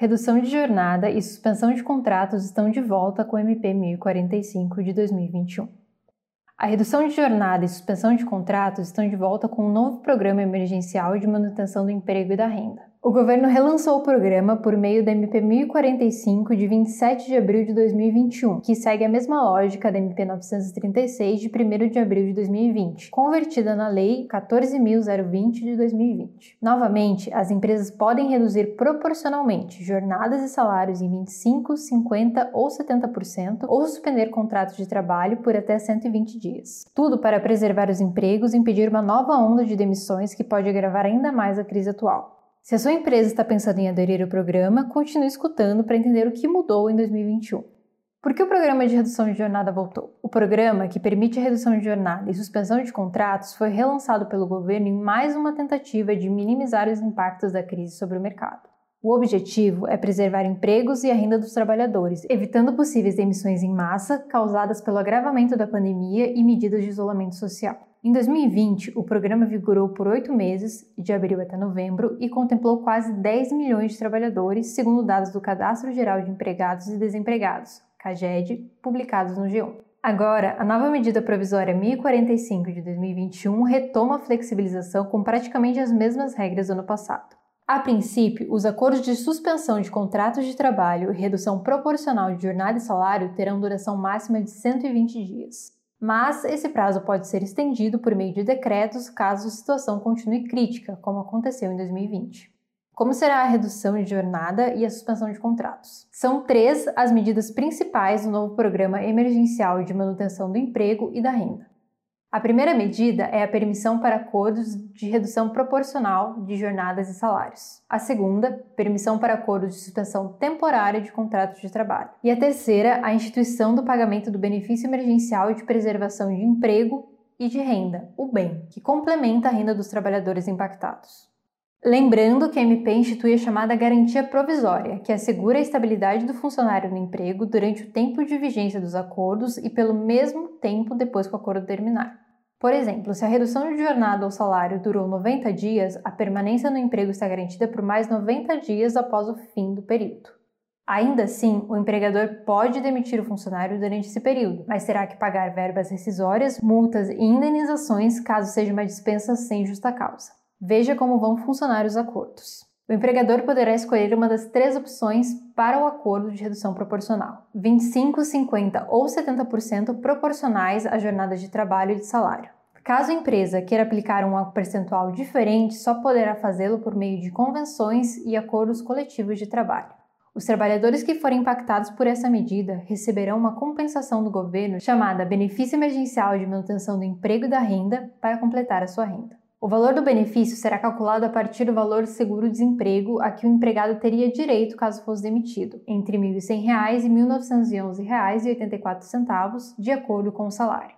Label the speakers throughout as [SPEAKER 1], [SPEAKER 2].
[SPEAKER 1] Redução de jornada e suspensão de contratos estão de volta com o MP 1045 de 2021. A redução de jornada e suspensão de contratos estão de volta com um novo programa emergencial de manutenção do emprego e da renda. O governo relançou o programa por meio da MP 1045 de 27 de abril de 2021, que segue a mesma lógica da MP 936 de 1 de abril de 2020, convertida na Lei 14.020 de 2020. Novamente, as empresas podem reduzir proporcionalmente jornadas e salários em 25, 50 ou 70% ou suspender contratos de trabalho por até 120 dias. Tudo para preservar os empregos e impedir uma nova onda de demissões que pode agravar ainda mais a crise atual. Se a sua empresa está pensando em aderir ao programa, continue escutando para entender o que mudou em 2021. Por que o programa de redução de jornada voltou? O programa, que permite a redução de jornada e suspensão de contratos, foi relançado pelo governo em mais uma tentativa de minimizar os impactos da crise sobre o mercado. O objetivo é preservar empregos e a renda dos trabalhadores, evitando possíveis demissões em massa causadas pelo agravamento da pandemia e medidas de isolamento social. Em 2020, o programa vigorou por oito meses, de abril até novembro, e contemplou quase 10 milhões de trabalhadores, segundo dados do Cadastro Geral de Empregados e Desempregados, CAGED, publicados no G1. Agora, a nova medida provisória 1045 de 2021 retoma a flexibilização com praticamente as mesmas regras do ano passado. A princípio, os acordos de suspensão de contratos de trabalho e redução proporcional de jornada e salário terão duração máxima de 120 dias mas esse prazo pode ser estendido por meio de decretos caso a situação continue crítica, como aconteceu em 2020. Como será a redução de jornada e a suspensão de contratos? São três as medidas principais do novo Programa Emergencial de Manutenção do Emprego e da Renda. A primeira medida é a permissão para acordos de redução proporcional de jornadas e salários. A segunda, permissão para acordos de suspensão temporária de contratos de trabalho. E a terceira, a instituição do pagamento do benefício emergencial de preservação de emprego e de renda, o BEM, que complementa a renda dos trabalhadores impactados. Lembrando que a MP institui a chamada garantia provisória, que assegura a estabilidade do funcionário no emprego durante o tempo de vigência dos acordos e pelo mesmo tempo depois que o acordo terminar. Por exemplo, se a redução de jornada ou salário durou 90 dias, a permanência no emprego está garantida por mais 90 dias após o fim do período. Ainda assim, o empregador pode demitir o funcionário durante esse período, mas terá que pagar verbas rescisórias, multas e indenizações caso seja uma dispensa sem justa causa. Veja como vão funcionar os acordos. O empregador poderá escolher uma das três opções para o acordo de redução proporcional: 25, 50 ou 70% proporcionais à jornada de trabalho e de salário. Caso a empresa queira aplicar um percentual diferente, só poderá fazê-lo por meio de convenções e acordos coletivos de trabalho. Os trabalhadores que forem impactados por essa medida receberão uma compensação do governo chamada Benefício Emergencial de Manutenção do Emprego e da Renda para completar a sua renda. O valor do benefício será calculado a partir do valor seguro-desemprego a que o empregado teria direito caso fosse demitido, entre R$ 1.100 e R$ 1.911,84, de acordo com o salário.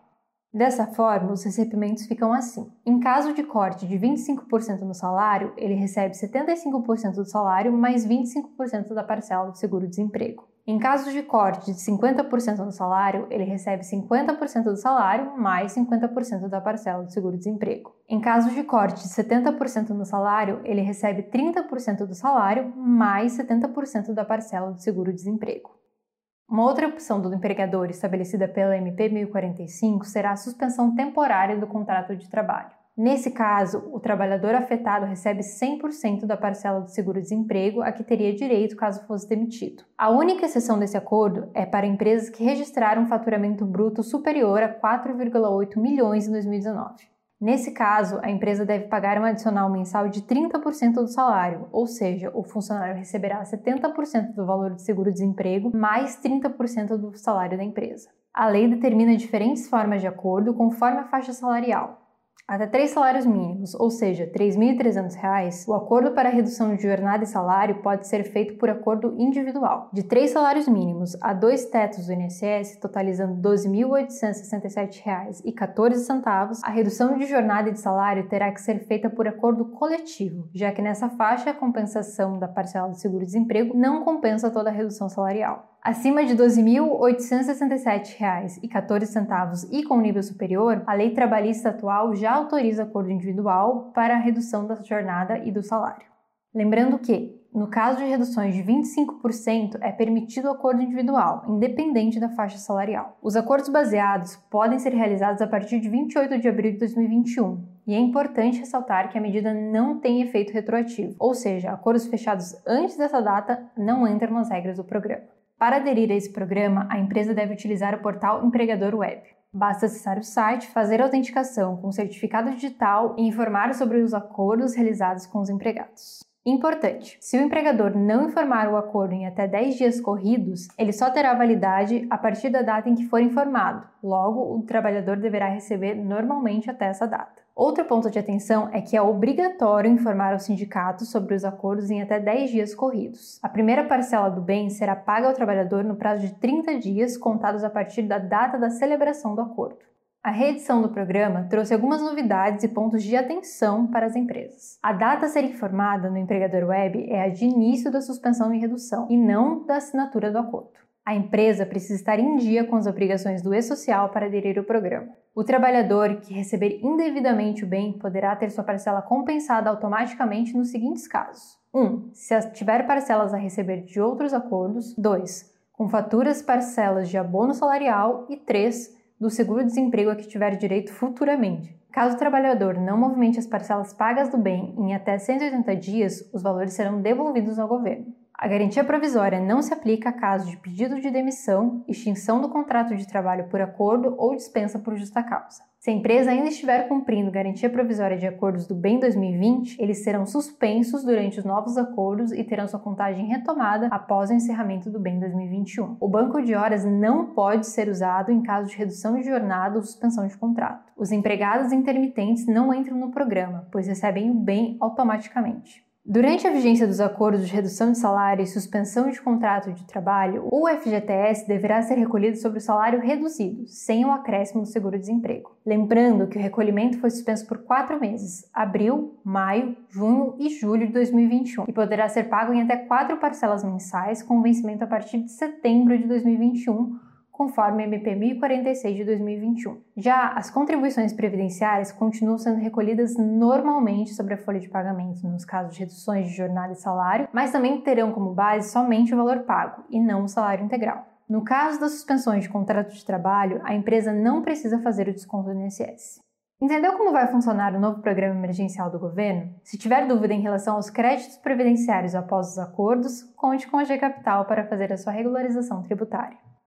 [SPEAKER 1] Dessa forma, os recebimentos ficam assim. Em caso de corte de 25% no salário, ele recebe 75% do salário mais 25% da parcela do seguro-desemprego. Em caso de corte de 50% no salário, ele recebe 50% do salário mais 50% da parcela do seguro-desemprego. Em caso de corte de 70% no salário, ele recebe 30% do salário mais 70% da parcela do seguro-desemprego. Uma outra opção do empregador estabelecida pela MP 1045 será a suspensão temporária do contrato de trabalho. Nesse caso, o trabalhador afetado recebe 100% da parcela do seguro-desemprego a que teria direito caso fosse demitido. A única exceção desse acordo é para empresas que registraram um faturamento bruto superior a 4,8 milhões em 2019. Nesse caso, a empresa deve pagar um adicional mensal de 30% do salário, ou seja, o funcionário receberá 70% do valor do seguro-desemprego mais 30% do salário da empresa. A lei determina diferentes formas de acordo conforme a faixa salarial, até três salários mínimos, ou seja, R$ 3.300, o acordo para redução de jornada e salário pode ser feito por acordo individual. De três salários mínimos a dois tetos do INSS, totalizando R$ 12.867,14, a redução de jornada e de salário terá que ser feita por acordo coletivo, já que nessa faixa a compensação da parcela do seguro-desemprego não compensa toda a redução salarial. Acima de R$ 12.867,14 e com nível superior, a lei trabalhista atual já autoriza acordo individual para a redução da jornada e do salário. Lembrando que, No caso de reduções de 25%, é permitido o acordo individual, independente da faixa salarial. Os acordos baseados podem ser realizados a partir de 28 de abril de 2021. E é importante ressaltar que a medida não tem efeito retroativo, ou seja, acordos fechados antes dessa data não entram nas regras do programa. Para aderir a esse programa, a empresa deve utilizar o portal Empregador Web. Basta acessar o site, fazer autenticação com certificado digital e informar sobre os acordos realizados com os empregados. Importante: se o empregador não informar o acordo em até 10 dias corridos, ele só terá validade a partir da data em que for informado. Logo, o trabalhador deverá receber normalmente até essa data. Outro ponto de atenção é que é obrigatório informar ao sindicato sobre os acordos em até 10 dias corridos. A primeira parcela do bem será paga ao trabalhador no prazo de 30 dias contados a partir da data da celebração do acordo. A reedição do programa trouxe algumas novidades e pontos de atenção para as empresas. A data a ser informada no empregador web é a de início da suspensão e redução, e não da assinatura do acordo. A empresa precisa estar em dia com as obrigações do e-social para aderir ao programa. O trabalhador que receber indevidamente o bem poderá ter sua parcela compensada automaticamente nos seguintes casos: 1. Um, se tiver parcelas a receber de outros acordos. 2. Com faturas parcelas de abono salarial. E 3 do seguro-desemprego a que tiver direito futuramente. Caso o trabalhador não movimente as parcelas pagas do bem em até 180 dias, os valores serão devolvidos ao governo. A garantia provisória não se aplica a casos de pedido de demissão, extinção do contrato de trabalho por acordo ou dispensa por justa causa. Se a empresa ainda estiver cumprindo garantia provisória de acordos do bem 2020, eles serão suspensos durante os novos acordos e terão sua contagem retomada após o encerramento do bem 2021. O banco de horas não pode ser usado em caso de redução de jornada ou suspensão de contrato. Os empregados intermitentes não entram no programa, pois recebem o bem automaticamente. Durante a vigência dos acordos de redução de salário e suspensão de contrato de trabalho, o FGTS deverá ser recolhido sobre o salário reduzido, sem o acréscimo do seguro-desemprego. Lembrando que o recolhimento foi suspenso por quatro meses, abril, maio, junho e julho de 2021, e poderá ser pago em até quatro parcelas mensais, com vencimento a partir de setembro de 2021 conforme a MP 1046 de 2021. Já as contribuições previdenciárias continuam sendo recolhidas normalmente sobre a folha de pagamento nos casos de reduções de jornada e salário, mas também terão como base somente o valor pago e não o salário integral. No caso das suspensões de contrato de trabalho, a empresa não precisa fazer o desconto do INSS. Entendeu como vai funcionar o novo programa emergencial do governo? Se tiver dúvida em relação aos créditos previdenciários após os acordos, conte com a G Capital para fazer a sua regularização tributária.